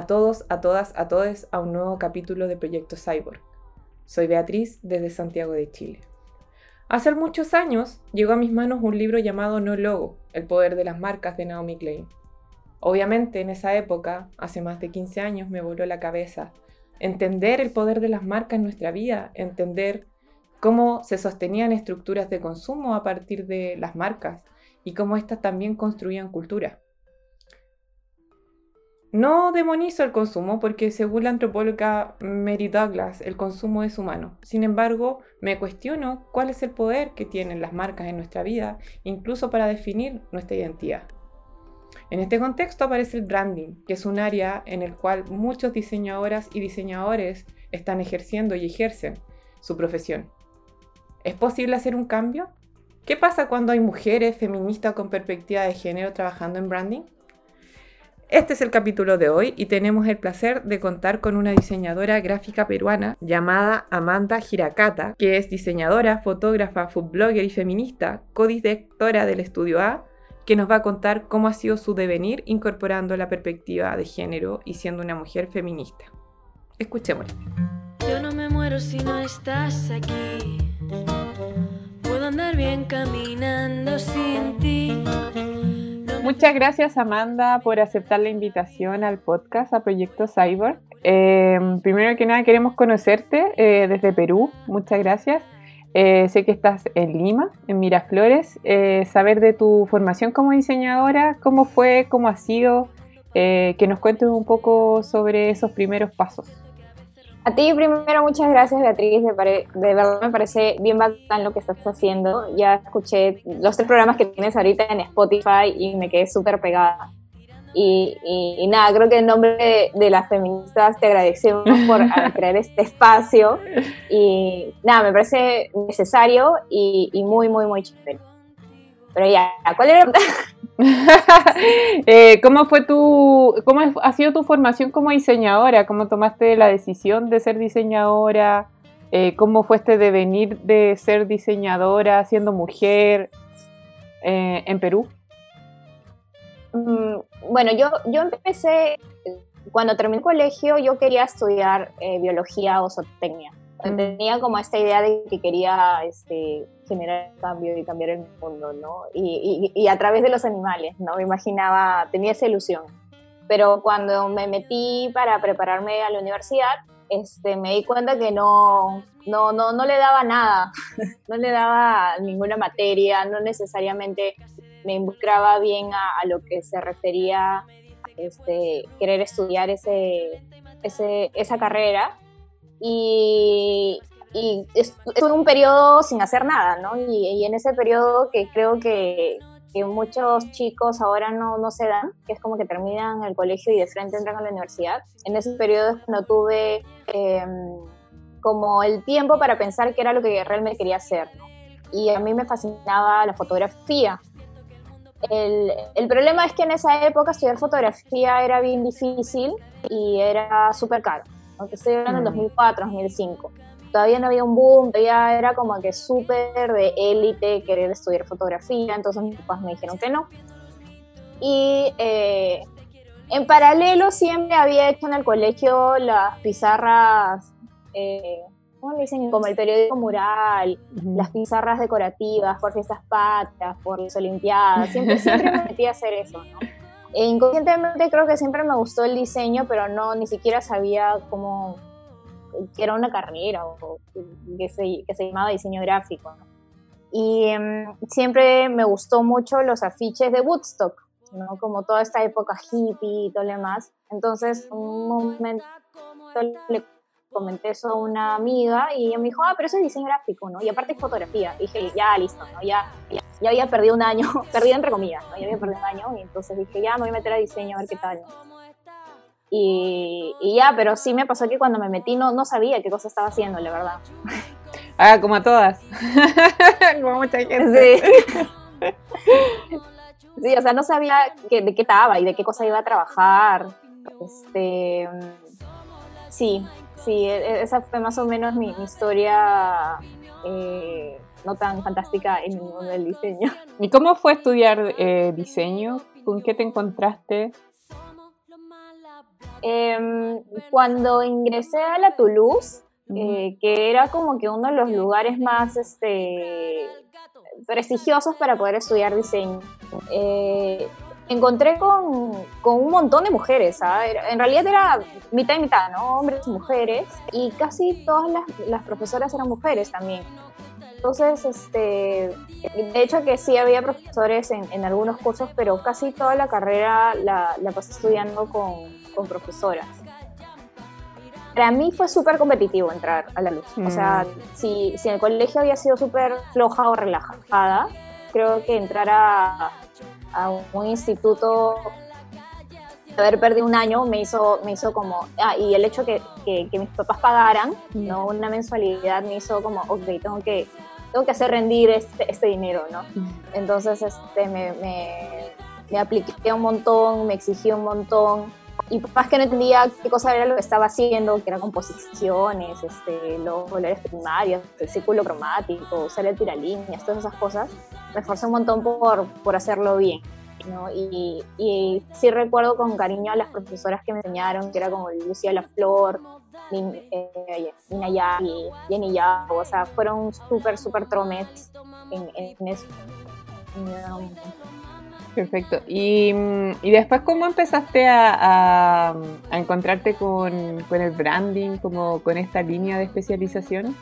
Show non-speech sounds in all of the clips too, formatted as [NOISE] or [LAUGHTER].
a todos, a todas, a todes a un nuevo capítulo de Proyecto Cyborg. Soy Beatriz desde Santiago de Chile. Hace muchos años llegó a mis manos un libro llamado No Logo, El poder de las marcas de Naomi Klein. Obviamente en esa época, hace más de 15 años, me voló la cabeza entender el poder de las marcas en nuestra vida, entender cómo se sostenían estructuras de consumo a partir de las marcas y cómo éstas también construían cultura. No demonizo el consumo porque según la antropóloga Mary Douglas, el consumo es humano. Sin embargo, me cuestiono cuál es el poder que tienen las marcas en nuestra vida, incluso para definir nuestra identidad. En este contexto aparece el branding, que es un área en el cual muchos diseñadoras y diseñadores están ejerciendo y ejercen su profesión. ¿Es posible hacer un cambio? ¿Qué pasa cuando hay mujeres feministas con perspectiva de género trabajando en branding? Este es el capítulo de hoy y tenemos el placer de contar con una diseñadora gráfica peruana llamada Amanda Giracata, que es diseñadora, fotógrafa, foodblogger y feminista, codirectora del Estudio A, que nos va a contar cómo ha sido su devenir incorporando la perspectiva de género y siendo una mujer feminista. Escuchémosla. Yo no me muero si no estás aquí. Puedo andar bien caminando sin ti. Muchas gracias Amanda por aceptar la invitación al podcast, a Proyecto Cyborg. Em, primero que nada queremos conocerte eh, desde Perú, muchas gracias. Eh, sé que estás en Lima, en Miraflores. Eh, saber de tu formación como diseñadora, cómo fue, cómo ha sido, que nos cuentes un poco sobre esos primeros pasos. A ti primero muchas gracias Beatriz, de, verdad me parece bien bacán lo que estás haciendo. Ya escuché los tres programas que tienes ahorita en Spotify y me quedé súper pegada. Y, nada, creo que en nombre de, las feministas te agradecemos por [LAUGHS] crear este espacio. Y nada, me parece necesario y, muy, muy, muy chévere. Pero ya, ¿cuál era? [LAUGHS] [LAUGHS] eh, ¿Cómo fue tu, cómo ha sido tu formación como diseñadora? ¿Cómo tomaste la decisión de ser diseñadora? Eh, ¿Cómo fue este devenir de ser diseñadora siendo mujer eh, en Perú? Mm, bueno, yo, yo empecé, cuando terminé el colegio, yo quería estudiar biología o zootecnia. Tenía como esta idea de que quería este, generar cambio y cambiar el mundo, ¿no? Y, y, a través de los animales, ¿no? Me imaginaba, tenía esa ilusión. Pero cuando me metí para prepararme a la universidad, este, me di cuenta que no, no, no, no le daba nada, [LAUGHS] no le daba ninguna materia, no necesariamente me involucraba bien a, lo que se refería este, querer estudiar ese, ese, esa carrera. Y, y estuve un periodo sin hacer nada, ¿no? Y, en ese periodo que creo que, muchos chicos ahora no, no, se dan, que es como que terminan el colegio y de frente entran a la universidad. En ese periodo cuando tuve em, como el tiempo para pensar qué era lo que realmente quería hacer. Y a mí me fascinaba la fotografía. El, el, problema es que en esa época estudiar fotografía era bien difícil y era súper caro. Aunque estoy hablando en 2004, mm. 2005. Todavía no había un boom, todavía era como que súper de élite querer estudiar fotografía, entonces mis papás me dijeron que no. Y eh, en paralelo siempre había hecho en el colegio las pizarras eh, ¿cómo le dicen? Como el periódico mural, las pizarras decorativas por fiestas patrias, por las olimpiadas, siempre, siempre me metí a hacer eso, ¿no? E inconscientemente creo que siempre me gustó el diseño, pero no, ni siquiera sabía cómo, era una carrera o que se, que se llamaba diseño gráfico, ¿no? Y em, siempre me gustó mucho los afiches de Woodstock, ¿no? Como toda esta época hippie y todo lo demás. Entonces, un momento le comenté eso a una amiga y ella me dijo, ah, pero eso es diseño gráfico, ¿no? Y aparte es fotografía. Y dije, ya, listo, ¿no? Ya, ya, había perdido un año, [LAUGHS] perdido entre comillas, ¿no? Ya había perdido un año y entonces dije, ya, me voy a meter a diseño a ver qué tal, Y, y, ya, pero sí me pasó que cuando me metí no, no sabía qué cosa estaba haciendo, la verdad. Ah, como a todas. [LAUGHS] como mucha gente. Sí. [LAUGHS] sí, o sea, no sabía de qué estaba y de qué cosa iba a trabajar. Este, sí, sí, e, e, esa fue más o menos mi, historia eh, no tan fantástica en el mundo del diseño. ¿Y cómo fue estudiar eh, diseño? ¿Con qué te encontraste? Em, cuando ingresé a la Toulouse, eh, que era como que uno de los lugares más este, prestigiosos para poder estudiar diseño, eh, encontré con, con, un montón de mujeres. en realidad era mitad y mitad, ¿no? Hombres y mujeres. Y casi todas las, las profesoras eran mujeres también. Entonces, este, de hecho que sí había profesores en, en algunos cursos, pero casi toda la carrera la, la pasé estudiando con, con, profesoras. Para mí fue súper competitivo entrar a la luz. O sea, mm. si, si en el colegio había sido súper floja o relajada, creo que entrar a, a un instituto haber perdido un año me hizo, me hizo como, ah, y el hecho que, que, mis papás pagaran, ¿no? Una mensualidad me hizo como, ok, tengo que, tengo que hacer rendir este, este dinero, ¿no? Entonces, este, me, me, me, apliqué un montón, me exigí un montón, y más que no entendía qué cosa era lo que estaba haciendo, que eran composiciones, este, los colores primarios, el círculo cromático, usar el tiralíneas, todas esas cosas, me esforcé un montón por, por hacerlo bien. Y, y, sí recuerdo con cariño a las profesoras que me enseñaron, que era como Lucía La Flor, eh, Nina Yagi, Jenny Yago, o sea, fueron súper, súper tromes en, en eso. Perfecto. Y, y, después, ¿cómo empezaste a, a, encontrarte con, con, el branding, como con esta línea de especialización?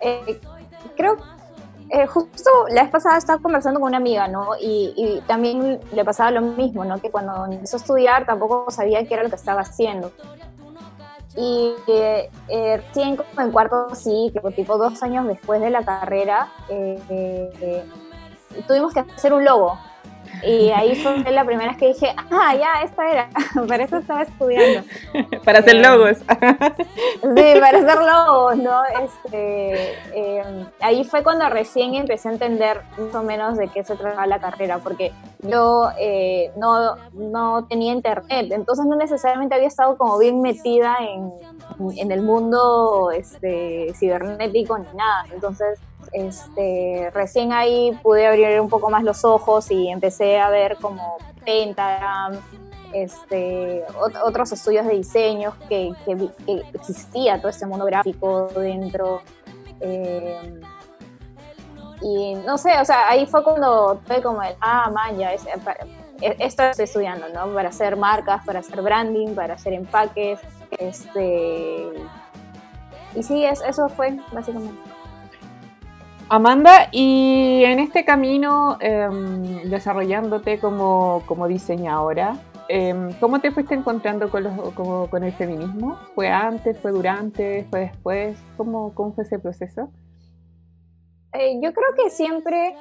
Eh, creo eh, justo la vez pasada estaba conversando con una amiga, ¿no? Y, también le pasaba lo mismo, ¿no? Que cuando empezó a estudiar tampoco sabía qué era lo que estaba haciendo. Y eh, eh recién como en cuarto que tipo dos años después de la carrera, eh, tuvimos que hacer un logo y ahí fue la primera vez que dije, ah, ya, esta era, [LAUGHS] para eso estaba estudiando. [LAUGHS] para hacer eh, logos. sí, [LAUGHS] para hacer logos, ¿no? Este, em, ahí fue cuando recién empecé a entender más o menos de qué se trataba la carrera, porque yo eh, no, no tenía internet, entonces no necesariamente había estado como bien metida en, en el mundo este, cibernético ni nada. Entonces, este, recién ahí pude abrir un poco más los ojos y empecé a ver como Pentagram, este, otros estudios de diseño que, existía todo este mundo gráfico dentro. Eh, y no sé, o sea, ahí fue cuando fue como el, ah, man, ya, es, e, esto estoy estudiando, ¿no? Para hacer marcas, para hacer branding, para hacer empaques, este... Y sí, eso fue básicamente. Amanda, y en este camino em, desarrollándote como, diseñadora, em, ¿cómo te fuiste encontrando con, los, con el feminismo? ¿Fue antes, fue durante, fue después? ¿Cómo, cómo fue ese proceso? Eh, yo creo que siempre,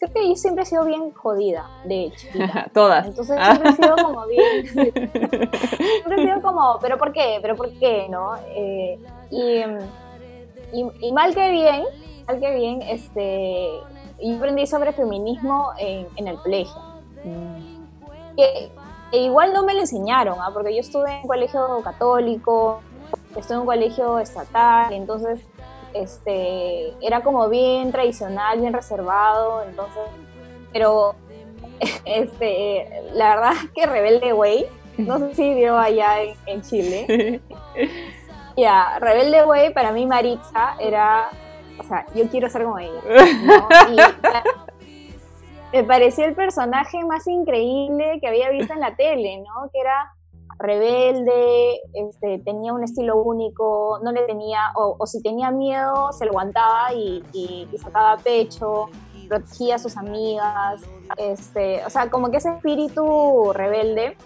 creo que yo siempre he sido bien jodida, de chiquita. [LAUGHS] Todas. Entonces siempre he sido como bien, [LAUGHS] siempre he sido como, pero ¿por qué? ¿Pero por qué? ¿No? Eh, y, y mal que bien, que bien, este, yo aprendí sobre feminismo en, el colegio. Que, igual no me lo enseñaron, ¿ah? porque yo estuve en un colegio católico, estuve en un colegio estatal, entonces este, era como bien tradicional, bien reservado, entonces, pero [LAUGHS] este, la verdad es [LAUGHS] que Rebelde Way, no sé si vio allá en, Chile. [LAUGHS] Ya, Rebelde Way para mí Maritza era o sea, yo quiero ser como ella. [LAUGHS] me pareció el personaje más increíble que había visto en la tele, ¿no? Que era rebelde, este, tenía un estilo único, no le tenía, o, si tenía miedo, se lo aguantaba y, sacaba pecho, protegía a sus amigas, este, o sea, como que ese espíritu rebelde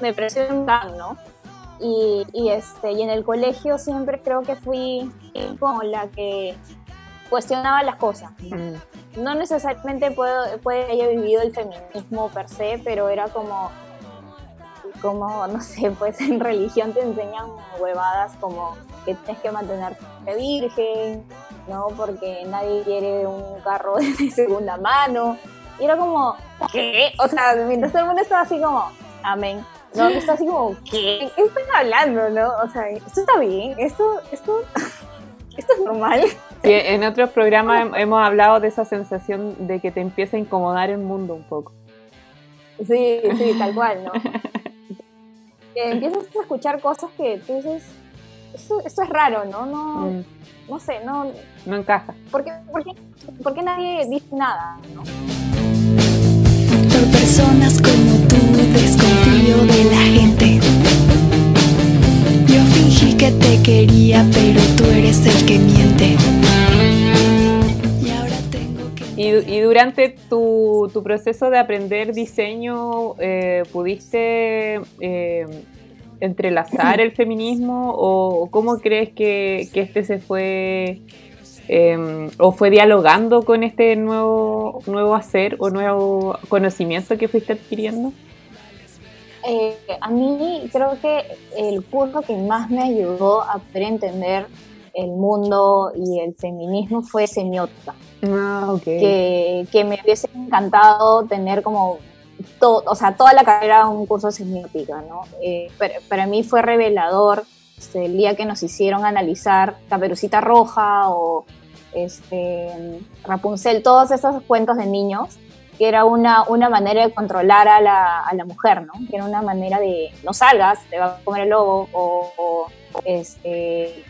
me pareció un ¿no? Y, este, y en el colegio siempre creo que fui como la que cuestionaba las cosas. No necesariamente puedo, puede haya vivido el feminismo per se, pero era como, como, no sé, [LAUGHS] pues en religión te enseñan huevadas como que tienes que mantenerte virgen, ¿no? Porque nadie quiere un carro [LAUGHS] de segunda mano. Y era como, ¿qué? O sea, mientras todo el mundo estaba así como, amén. No, está así como, ¿qué? ¿Qué están hablando, no? O sea, esto está bien, esto, esto, [LAUGHS] esto es normal. Sí, en otros programas hemos hablado de esa sensación de que te empieza a incomodar el mundo un poco. Sí, sí, tal cual, ¿no? empiezas a escuchar cosas que tú dices, esto, es raro, ¿no? No, mm. no sé, no... No encaja. ¿Por qué, por qué, nadie dice nada, no? Por personas tú de la gente. Yo fingí que te quería, pero tú eres el que miente. Y, durante tu, proceso de aprender diseño, eh, ¿pudiste eh, entrelazar el feminismo o cómo crees que, este se fue em, o fue dialogando con este nuevo, nuevo hacer o nuevo conocimiento que fuiste adquiriendo? Eh, a mí creo que el curso que más me ayudó a poder entender el mundo y el feminismo fue semiótica. Ah, que, que, me hubiese encantado tener como todo, o sea, toda la carrera un curso de semiótica, ¿no? Eh, para, mí fue revelador este, el día que nos hicieron analizar Caperucita Roja o este, Rapunzel, todos esos cuentos de niños, que era una, una manera de controlar a la, a la mujer, ¿no? Que era una manera de no salgas, te va a comer el lobo, o, este,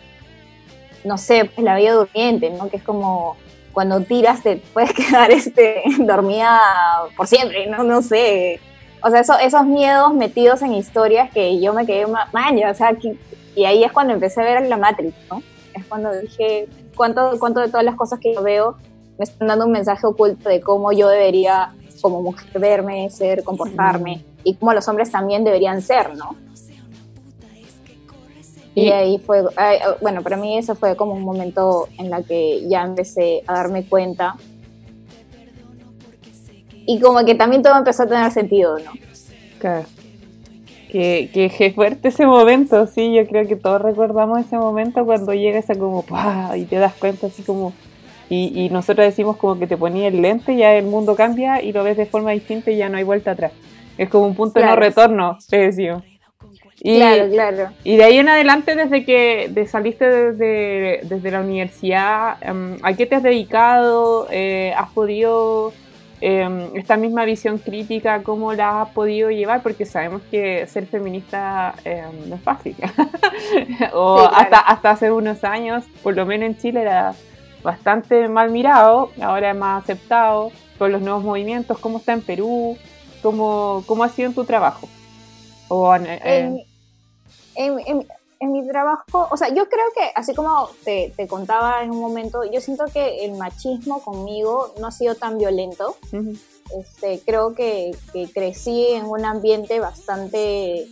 no sé, pues la vida durmiente, ¿no? Que es como cuando tiras te puedes [LAUGHS] quedar este, dormida por siempre, no, no sé. O sea, esos miedos metidos en historias que yo me quedé maña, o sea, y ahí es cuando empecé a ver la Matrix, ¿no? Es cuando dije, ¿cuánto, cuánto de todas las cosas que yo veo me están dando un mensaje oculto de cómo yo debería como mujer verme, ser, comportarme, y cómo los hombres también deberían ser, ¿no? Y ahí fue, bueno, para mí eso fue como un momento en la que ya empecé a darme cuenta. Y como que también todo empezó a tener sentido, ¿no? Claro. Que, que, fuerte ese momento, sí, yo creo que todos recordamos ese momento cuando llegas a como, ¡pah! y te das cuenta así como, y, y nosotros decimos como que te ponía el lente, ya el mundo cambia y lo ves de forma distinta y ya no hay vuelta atrás. Es como un punto de no retorno, te decimos. Y, claro, claro. Y de ahí en adelante, desde que saliste desde, desde, la universidad, em, ¿a qué te has dedicado? Eh, ¿Has podido em, esta misma visión crítica, cómo la has podido llevar? Porque sabemos que ser feminista em, no es fácil. [LAUGHS] o hasta, hasta hace unos años, por lo menos en Chile, era bastante mal mirado, ahora es más aceptado con los nuevos movimientos. ¿Cómo está en Perú? ¿Cómo, cómo ha sido en tu trabajo? O en, en, mi trabajo, o sea, yo creo que, así como te, contaba en un momento, yo siento que el machismo conmigo no ha sido tan violento. este, creo que, crecí en un ambiente bastante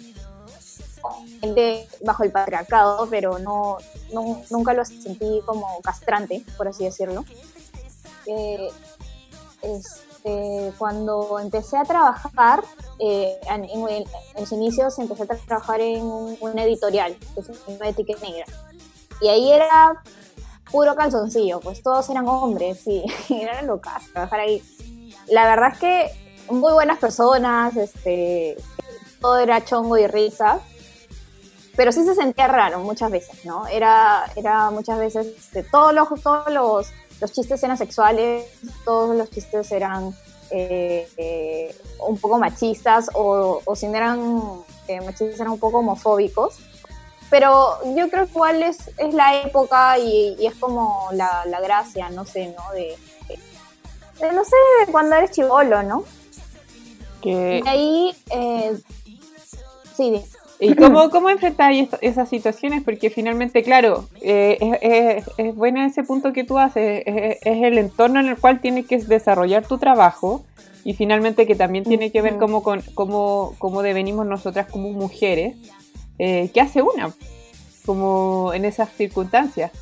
bajo el patriarcado, pero no, nunca lo sentí como castrante, por así decirlo. Eh, este, cuando empecé a trabajar, eh, en, en, sus inicios empecé a trabajar en un, editorial, que es una etiqueta negra. Y ahí era puro calzoncillo, pues todos eran hombres y, [LAUGHS] era locas trabajar ahí. La verdad es que muy buenas personas, este, todo era chongo y risa, pero sí se sentía raro muchas veces, ¿no? Era, era muchas veces, este, todos, los, todos los, los chistes eran sexuales, todos los chistes eran eh, eh, un poco machistas o, si no eran eh, machistas eran un poco homofóbicos. Pero yo creo que igual es, es la época y, es como la, gracia, no sé, ¿no? De, no sé, cuando eres chivolo, ¿no? Que... Y ahí, sí, ¿Y [CLEARS THROAT] cómo, cómo enfrentáis esas situaciones? Porque finalmente, claro, es, es, bueno ese punto que tú haces, es, el entorno en el cual tienes que desarrollar tu trabajo y finalmente que también tiene que ver cómo, con, cómo, cómo devenimos nosotras como mujeres. Eh, ¿Qué hace una como en esas circunstancias?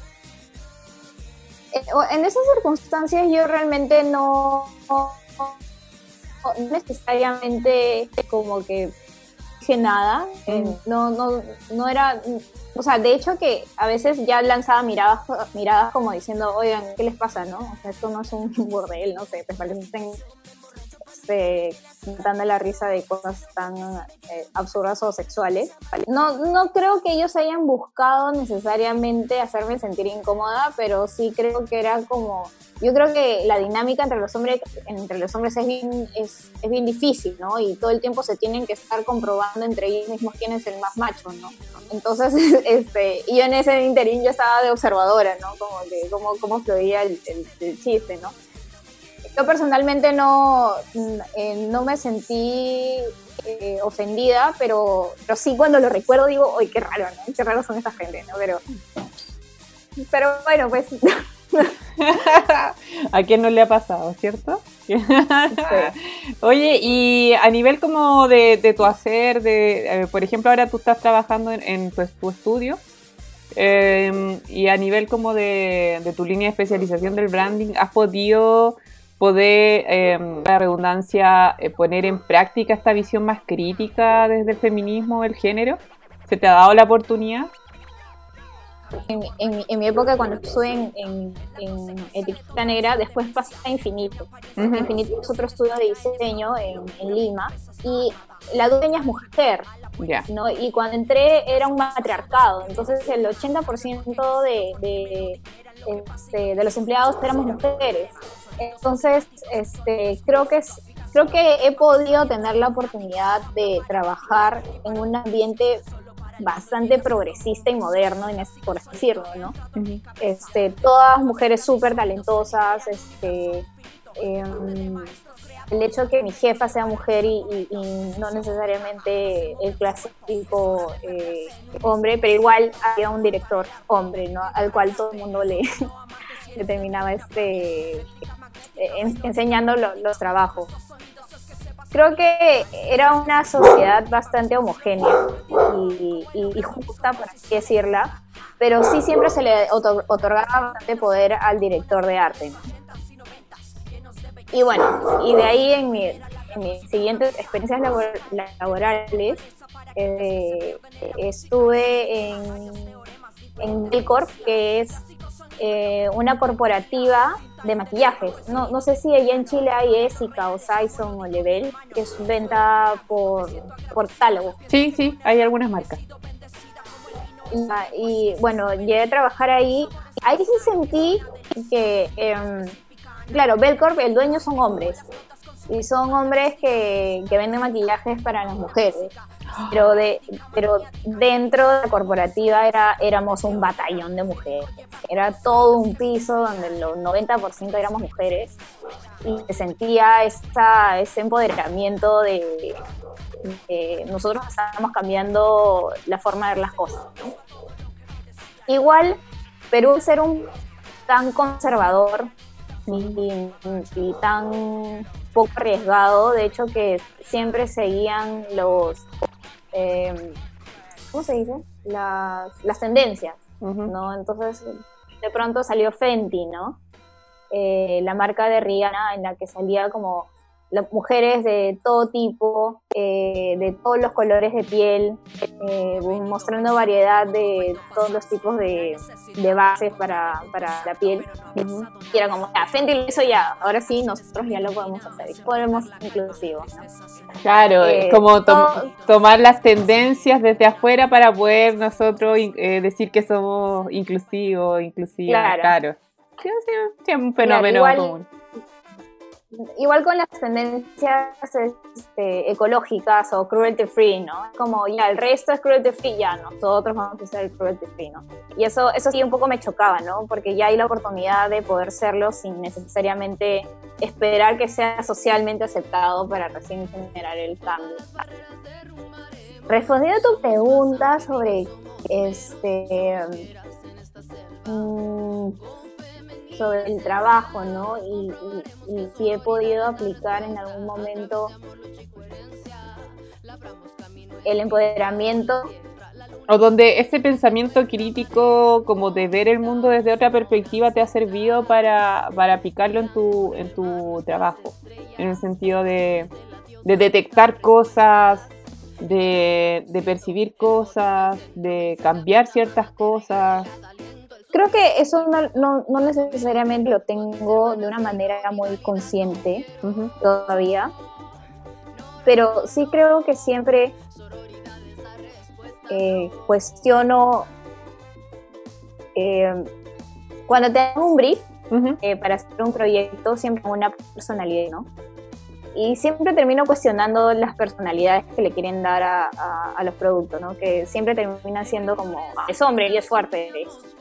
Eh, en esas circunstancias yo realmente no, no necesariamente como que nada, eh, no, no, no era, o sea, de hecho que a veces ya lanzaba miradas, miradas como diciendo, oigan, ¿qué les pasa, no? O sea, esto no es un [LAUGHS] bordel, no sé, te parecen este, dando la risa de cosas tan eh, absurdas o sexuales. No, no creo que ellos hayan buscado necesariamente hacerme sentir incómoda, pero sí creo que era como yo creo que la dinámica entre los hombres, entre los hombres es, bien, es, es, bien difícil, ¿no? Y todo el tiempo se tienen que estar comprobando entre ellos mismos quién es el más macho, ¿no? Entonces, [LAUGHS] este, yo en ese interín yo estaba de observadora, ¿no? Como que cómo, cómo fluía el, el, chiste, ¿no? Yo personalmente no, eh, no me sentí eh, ofendida, pero, pero sí cuando lo recuerdo digo, ¡ay, qué raro, ¿no? Qué raro son esta gente, ¿no? Pero, pero bueno, pues [LAUGHS] ¿A quién no le ha pasado, cierto? [LAUGHS] Oye, y a nivel como de, tu hacer, de, eh, por ejemplo, ahora tú estás trabajando en, tu, estudio, em, y a nivel como de, tu línea de especialización del branding, ¿has podido poder, em, la redundancia, eh, poner en práctica esta visión más crítica desde el feminismo, el género? ¿Se te ha dado la oportunidad? En, mi época cuando estuve en, etiqueta negra, después pasé a Infinito. Infinito es otro estudio de diseño en, Lima y la dueña es mujer. ¿no? Y cuando entré era un matriarcado, entonces el 80% de, de, este, de los empleados éramos mujeres. Entonces, este, creo que es, creo que he podido tener la oportunidad de trabajar en un ambiente bastante progresista y moderno, en por así decirlo, ¿no? este, todas mujeres súper talentosas, este, em, el hecho de que mi jefa sea mujer y, no necesariamente el clásico eh, hombre, pero igual había un director hombre, ¿no? Al cual todo el mundo le, [LAUGHS] terminaba este, enseñando los trabajos creo que era una sociedad bastante homogénea y, justa, por así decirla, pero sí siempre se le otorgaba bastante poder al director de arte. Y bueno, y de ahí en, mis siguientes experiencias laborales, eh, estuve en, en que es eh, una corporativa de maquillajes. No, no sé si allá en Chile hay Essica o Saison o Level, que es venta por, por catálogo. Sí, sí, hay algunas marcas. Y, bueno, llegué a trabajar ahí. Ahí sí sentí que, eh, claro, Belcorp, el dueño son hombres. Y son hombres que, que venden maquillajes para las mujeres. Pero de pero dentro de la corporativa era éramos un batallón de mujeres. Era todo un piso donde el 90% éramos mujeres y se sentía esta, ese empoderamiento de, nosotros estábamos cambiando la forma de ver las cosas igual Perú ser un tan conservador y tan poco arriesgado, de hecho que siempre seguían los eh, ¿cómo se dice? Las, las tendencias, ¿no? Entonces, de pronto salió Fenty, ¿no? Eh, la marca de Rihanna en la que salía como las mujeres de todo tipo, eh, de todos los colores de piel, eh, mostrando variedad de todos los tipos de, de bases para, para, la piel. Y era como, ya, Fenty lo hizo ya, ahora sí, nosotros ya lo podemos hacer, y podemos inclusivos. Claro, es eh, como tomar las tendencias desde afuera para poder nosotros decir que somos inclusivos, inclusivos, claro. claro. Sí, sí, un fenómeno común igual con las tendencias este, ecológicas o cruelty free, ¿no? Como ya el resto es cruelty free, ya nosotros vamos a ser cruelty free, ¿no? Y eso, eso sí un poco me chocaba, ¿no? Porque ya hay la oportunidad de poder serlo sin necesariamente esperar que sea socialmente aceptado para recién generar el cambio. Respondiendo a tu pregunta sobre este. Mm, sobre el trabajo, ¿no? Y, si he podido aplicar en algún momento el empoderamiento. O donde ese pensamiento crítico, como de ver el mundo desde otra perspectiva, te ha servido para, para aplicarlo en tu, en tu trabajo. En el sentido de, de detectar cosas, de, de percibir cosas, de cambiar ciertas cosas creo que eso no, no, necesariamente lo tengo de una manera muy consciente todavía, pero sí creo que siempre eh, cuestiono eh, cuando tengo un brief eh, para hacer un proyecto, siempre una personalidad, ¿no? Y siempre termino cuestionando las personalidades que le quieren dar a, los productos, ¿no? Que siempre termina siendo como, ah, es hombre y es fuerte,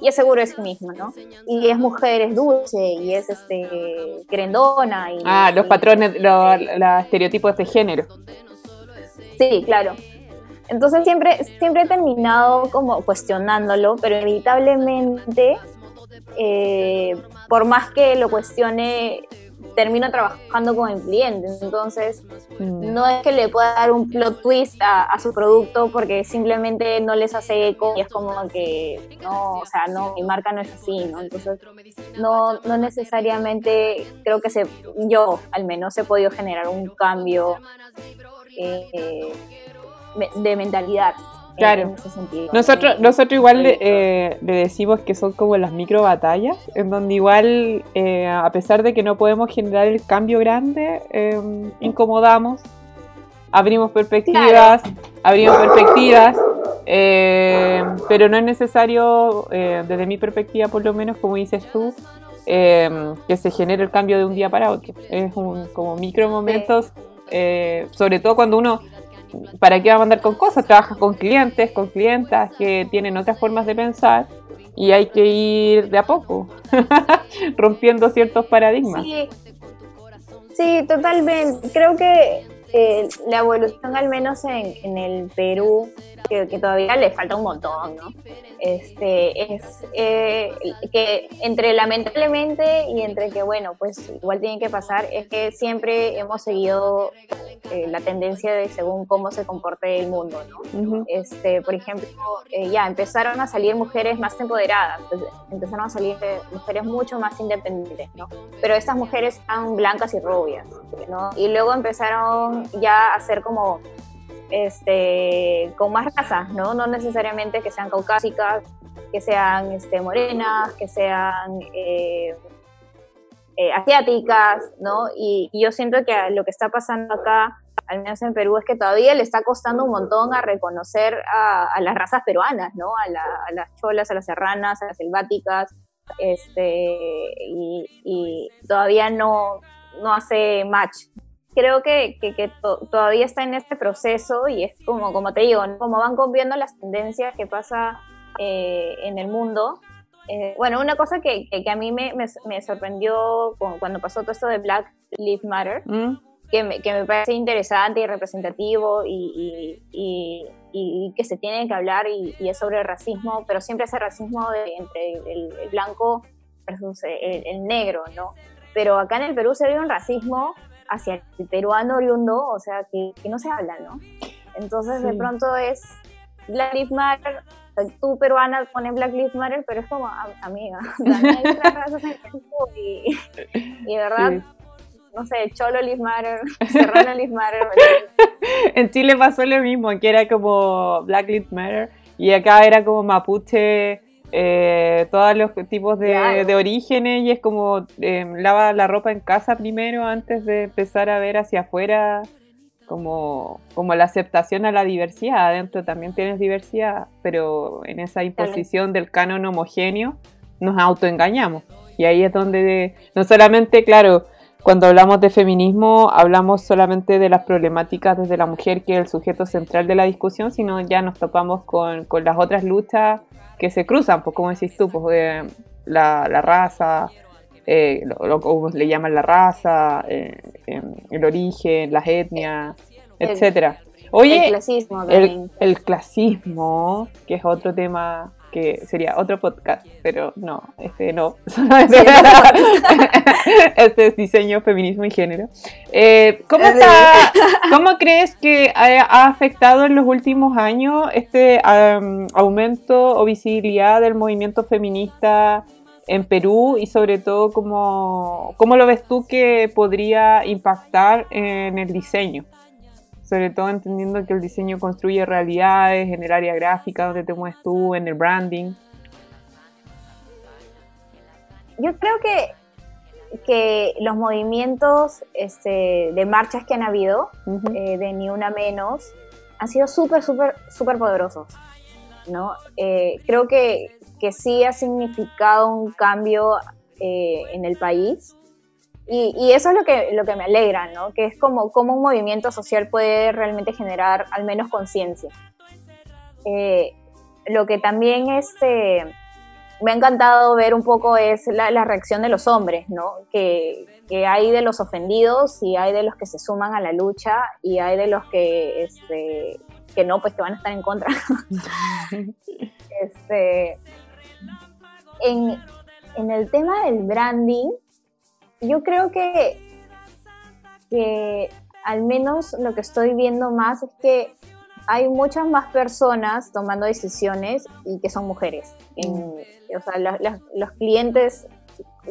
y es seguro de sí mismo, ¿no? Y es mujer, es dulce, y es este grendona. Y, ah, los patrones, los, estereotipos de género. Sí, claro. Entonces siempre, siempre he terminado como cuestionándolo, pero inevitablemente, eh, por más que lo cuestione, termino trabajando con el cliente. Entonces, mm. no es que le pueda dar un plot twist a, su producto porque simplemente no les hace eco y es como que, no, o sea, no, mi marca no es así, ¿no? Entonces, no, no necesariamente creo que se, yo al menos he podido generar un cambio. Eh, de mentalidad. Claro. Nosotros, nosotros igual eh, le, decimos que son como las micro batallas, en donde igual, eh, a pesar de que no podemos generar el cambio grande, em, incomodamos, abrimos perspectivas, abrimos perspectivas, em, pero no es necesario, eh, desde mi perspectiva por lo menos, como dices tú, em, que se genere el cambio de un día para otro. Es un, como micro momentos, sobre todo cuando uno ¿para qué va a mandar con cosas? Trabajas con clientes, con clientas que tienen otras formas de pensar y hay que ir de a poco, [LAUGHS] rompiendo ciertos paradigmas. Sí, totalmente. Creo que eh, la evolución, al menos en, el Perú, que, todavía le falta un montón, ¿no? Este, es eh, que entre lamentablemente y entre que, bueno, pues igual tiene que pasar, es que siempre hemos seguido eh, la tendencia de según cómo se comporte el mundo, ¿no? este, por ejemplo, ya empezaron a salir mujeres más empoderadas, pues, empezaron a salir mujeres mucho más independientes, ¿no? Pero estas mujeres eran blancas y rubias, ¿no? Y luego empezaron ya hacer como este, con más razas, ¿no? No necesariamente que sean caucásicas, que sean este, morenas, que sean eh, eh, asiáticas, ¿no? Y, yo siento que lo que está pasando acá, al menos en Perú, es que todavía le está costando un montón a reconocer a, las razas peruanas, ¿no? A, las cholas, a las serranas, a las selváticas, este, y, todavía no, no hace match creo que, que, todavía está en este proceso y es como, como te digo, como van cambiando las tendencias que pasa eh, en el mundo. Eh, bueno, una cosa que, que a mí me, me, sorprendió cuando pasó todo esto de Black Lives Matter, mm. que, me, que, me, parece interesante y representativo y, y, y, que se tiene que hablar y, es sobre el racismo, pero siempre ese racismo de, entre el, blanco versus el, el negro, ¿no? Pero acá en el Perú se ve un racismo hacia el peruano oriundo, o sea, que, que no se habla, ¿no? Entonces de pronto es Black Lives Matter, tú peruana pones Black Lives Matter, pero es como, amiga, [LAUGHS] también hay otras razas en y, y de verdad... no sé, Cholo Lives Matter, Serrano Lives Matter. [LAUGHS] en Chile pasó lo mismo, que era como Black Lives Matter, y acá era como Mapuche eh, todos los tipos de, de, orígenes y es como eh, lava la ropa en casa primero antes de empezar a ver hacia afuera como, como la aceptación a la diversidad. Adentro también tienes diversidad, pero en esa imposición del canon homogéneo nos autoengañamos. Y ahí es donde no solamente, claro, cuando hablamos de feminismo hablamos solamente de las problemáticas desde la mujer, que es el sujeto central de la discusión, sino ya nos topamos con, con las otras luchas que se cruzan, pues como decís tú, pues la, la, raza, eh, lo, que le llaman la raza, eh, em, el origen, las etnias, etcétera. Oye, el clasismo, el clasismo, que es otro tema que sería otro podcast, pero no, este no. [LAUGHS] [LAUGHS] este es diseño, feminismo y género. Eh, ¿cómo, [LAUGHS] ¿Cómo crees que ha, afectado en los últimos años este aumento o visibilidad del movimiento feminista en Perú y sobre todo cómo, cómo lo ves tú que podría impactar en el diseño? Sobre todo entendiendo que el diseño construye realidades en el área gráfica donde te mueves tú, en el branding. Yo creo que que los movimientos este, de marchas que han habido, eh, de Ni Una Menos, han sido súper, súper, súper poderosos. ¿no? Eh, creo que, que, sí ha significado un cambio eh, en el país. Y, y, eso es lo que, lo que me alegra, ¿no? que es como, como un movimiento social puede realmente generar al menos conciencia. lo que también este, me ha encantado ver un poco es la, la reacción de los hombres, ¿no? Que, que, hay de los ofendidos y hay de los que se suman a la lucha y hay de los que, este, que no, pues que van a estar en contra. [LAUGHS] este, en, en, el tema del branding, yo creo que, que al menos lo que estoy viendo más es que hay muchas más personas tomando decisiones y que son mujeres. En, o sea, los clientes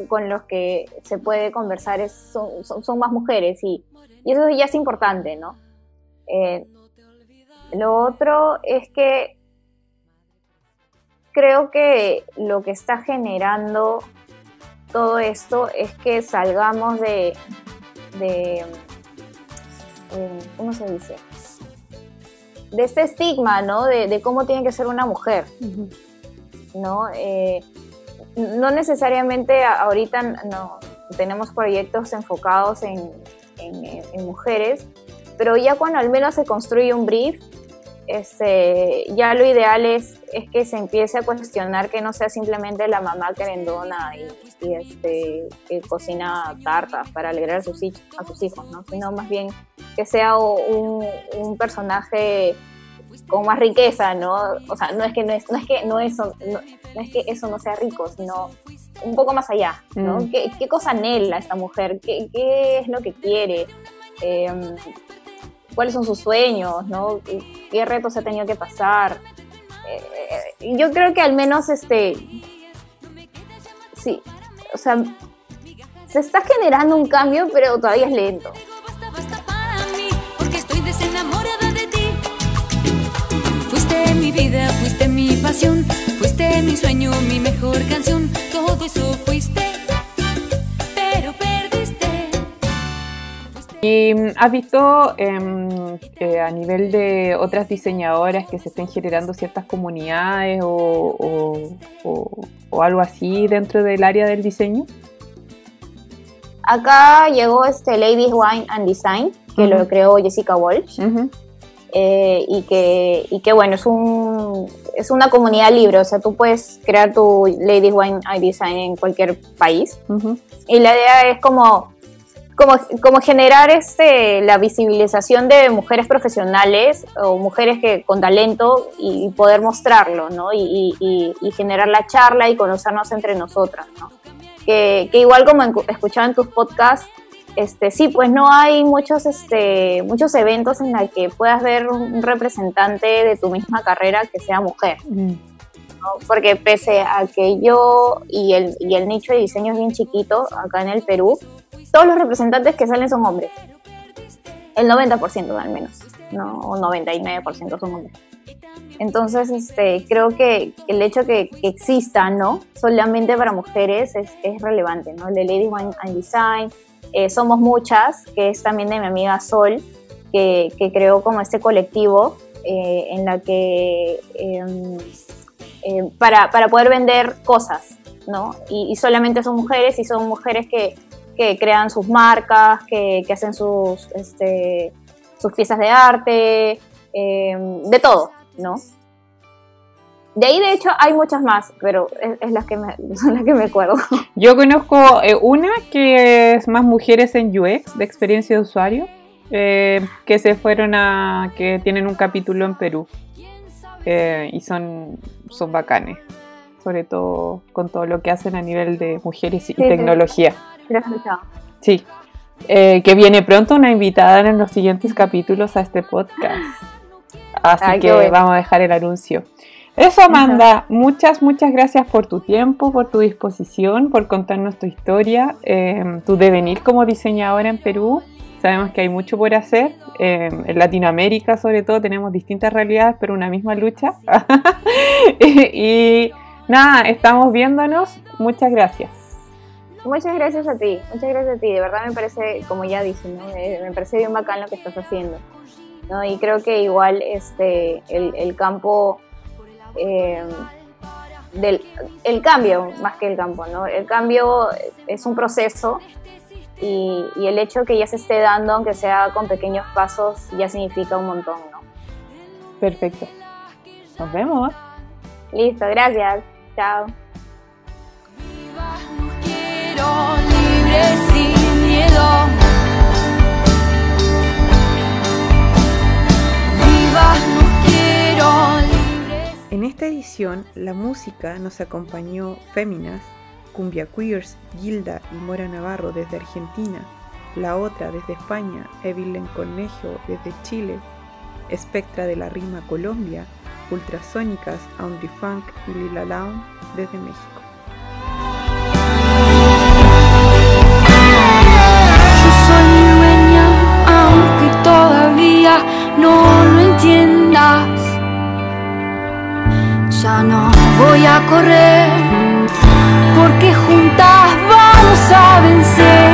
con los que se puede conversar es, son, son, más mujeres y, y, eso ya es importante, ¿no? Eh, lo otro es que creo que lo que está generando todo esto es que salgamos de, de eh, ¿cómo se dice? De este estigma, ¿no? De, de, cómo tiene que ser una mujer. ¿no? Eh, no necesariamente ahorita no, tenemos proyectos enfocados en, mujeres, pero ya cuando al menos se construye un brief, este, ya lo ideal es, es que se empiece a cuestionar que no sea simplemente la mamá querendona y, y este, que cocina tartas para alegrar a sus, a sus hijos, ¿no? sino más bien que sea un, un personaje con más riqueza, ¿no? O sea, no es que no es, no es que no eso, no, es que eso no sea rico, sino un poco más allá, ¿no? Mm. ¿Qué, cosa anhela esta mujer? ¿Qué, qué es lo que quiere? Em, ¿Cuáles son sus sueños? ¿no? ¿Qué, retos ha tenido que pasar? Eh, yo creo que al menos este sí, o sea, se está generando un cambio, pero todavía es lento. mi vida, fuiste mi pasión, fuiste mi sueño, mi mejor canción, todo eso fuiste, ¿Y mm, has visto em, a nivel de otras diseñadoras que se estén generando ciertas comunidades o, algo así dentro del área del diseño? Acá llegó este Ladies Wine and Design, que lo creó Jessica Walsh. Eh, y, que, y que bueno, es, un, es una comunidad libre, o sea, tú puedes crear tu Ladies Wine I Design en cualquier país. Y la idea es como, como, como generar este, la visibilización de mujeres profesionales o mujeres que, con talento y, poder mostrarlo, ¿no? Y, y, generar la charla y conocernos entre nosotras, ¿no? Que, que igual como escuchaba en tus podcasts, este, sí, pues no hay muchos, este, muchos eventos en los que puedas ver un representante de tu misma carrera que sea mujer. Mm. Porque pese a que yo y el, y el nicho de diseño es bien chiquito acá en el Perú, todos los representantes que salen son hombres. El 90% al menos, ¿no? o 99% son hombres. Entonces, este, creo que el hecho que, que exista, ¿no? Solamente para mujeres es, es relevante, ¿no? El de Ladies and Design, eh, Somos Muchas, que es también de mi amiga Sol, que, creó como este colectivo eh, en la que em, em, para, poder vender cosas, ¿no? Y, solamente son mujeres y son mujeres que, crean sus marcas, que, hacen sus, este, sus piezas de arte, em, de todo, ¿no? De ahí, de hecho, hay muchas más, pero es, las que me, [LAUGHS] son las que me acuerdo. Yo conozco eh, una que es más mujeres en UX, de experiencia de usuario, eh, que se fueron a. que tienen un capítulo en Perú. Eh, y son, son bacanes, sobre todo con todo lo que hacen a nivel de mujeres y tecnología. Sí. Que viene pronto una invitada en los siguientes capítulos a este podcast. Así que vamos a dejar el anuncio. Eso, Amanda, muchas, muchas gracias por tu tiempo, por tu disposición, por contarnos tu historia, em, tu devenir como diseñadora en Perú. Sabemos que hay mucho por hacer. Em, en Latinoamérica, sobre todo, tenemos distintas realidades, pero una misma lucha. [LAUGHS] y, nada, estamos viéndonos. Muchas gracias. Muchas gracias a ti, muchas gracias a ti. De verdad me parece, como ya dije, ¿no? me, parece bien bacán lo que estás haciendo. ¿no? Y creo que igual este, el, campo, eh, del, el cambio, más que el campo, ¿no? El cambio es un proceso y, y, el hecho que ya se esté dando, aunque sea con pequeños pasos, ya significa un montón, ¿no? Perfecto. Nos vemos. Listo, gracias. Chao. Edición, la música nos acompañó Féminas, Cumbia Queers, Gilda y Mora Navarro desde Argentina, La Otra desde España, Evelyn Cornejo desde Chile, Espectra de la Rima Colombia, Ultrasónicas, Aundry Funk y Lila Laun desde México. ya no voy a correr, porque juntas vamos a vencer.